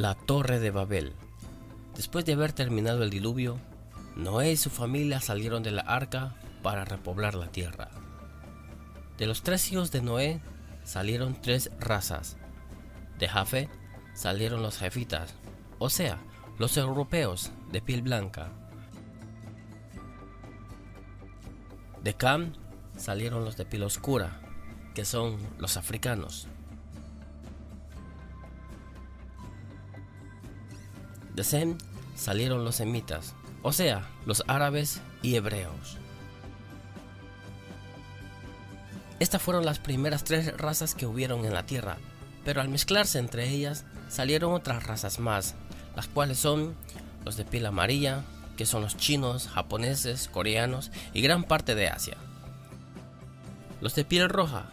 La Torre de Babel. Después de haber terminado el diluvio, Noé y su familia salieron de la arca para repoblar la tierra. De los tres hijos de Noé salieron tres razas. De Jafet salieron los jefitas, o sea, los europeos de piel blanca. De Cam salieron los de piel oscura, que son los africanos. De Sem salieron los semitas, o sea, los árabes y hebreos. Estas fueron las primeras tres razas que hubieron en la tierra, pero al mezclarse entre ellas salieron otras razas más, las cuales son los de piel amarilla, que son los chinos, japoneses, coreanos y gran parte de Asia. Los de piel roja,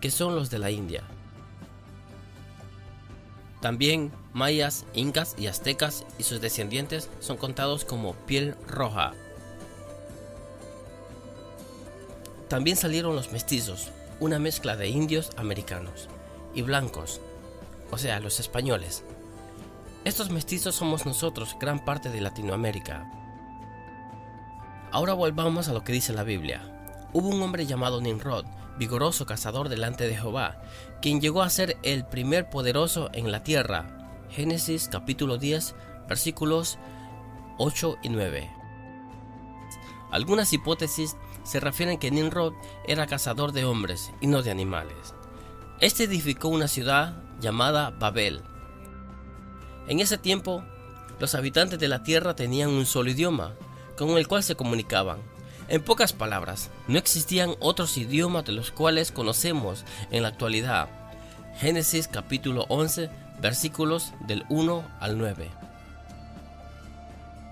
que son los de la India. También mayas, incas y aztecas y sus descendientes son contados como piel roja. También salieron los mestizos, una mezcla de indios americanos y blancos, o sea, los españoles. Estos mestizos somos nosotros, gran parte de Latinoamérica. Ahora volvamos a lo que dice la Biblia. Hubo un hombre llamado Nimrod, vigoroso cazador delante de Jehová, quien llegó a ser el primer poderoso en la tierra. Génesis capítulo 10 versículos 8 y 9. Algunas hipótesis se refieren que Nimrod era cazador de hombres y no de animales. Este edificó una ciudad llamada Babel. En ese tiempo, los habitantes de la tierra tenían un solo idioma, con el cual se comunicaban. En pocas palabras, no existían otros idiomas de los cuales conocemos en la actualidad. Génesis capítulo 11 versículos del 1 al 9.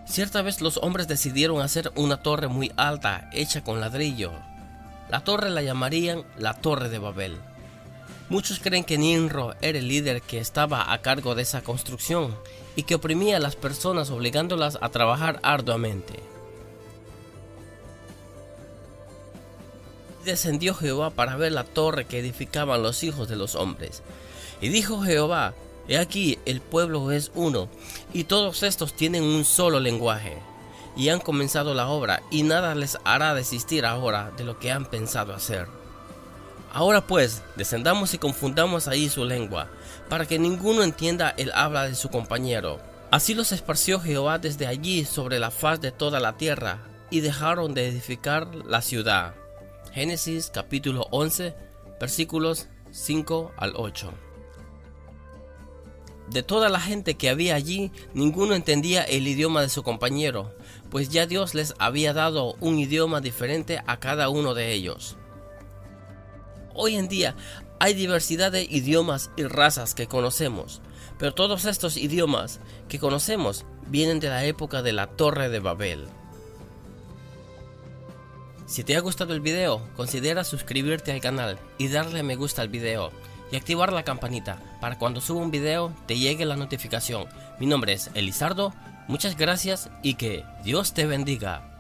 Cierta vez los hombres decidieron hacer una torre muy alta hecha con ladrillo. La torre la llamarían la Torre de Babel. Muchos creen que Nimrod era el líder que estaba a cargo de esa construcción y que oprimía a las personas obligándolas a trabajar arduamente. Descendió Jehová para ver la torre que edificaban los hijos de los hombres. Y dijo Jehová, He aquí el pueblo es uno, y todos estos tienen un solo lenguaje, y han comenzado la obra, y nada les hará desistir ahora de lo que han pensado hacer. Ahora pues, descendamos y confundamos ahí su lengua, para que ninguno entienda el habla de su compañero. Así los esparció Jehová desde allí sobre la faz de toda la tierra, y dejaron de edificar la ciudad. Génesis capítulo 11 versículos 5 al 8. De toda la gente que había allí, ninguno entendía el idioma de su compañero, pues ya Dios les había dado un idioma diferente a cada uno de ellos. Hoy en día hay diversidad de idiomas y razas que conocemos, pero todos estos idiomas que conocemos vienen de la época de la Torre de Babel. Si te ha gustado el video, considera suscribirte al canal y darle me gusta al video y activar la campanita para cuando suba un video te llegue la notificación. Mi nombre es Elizardo, muchas gracias y que Dios te bendiga.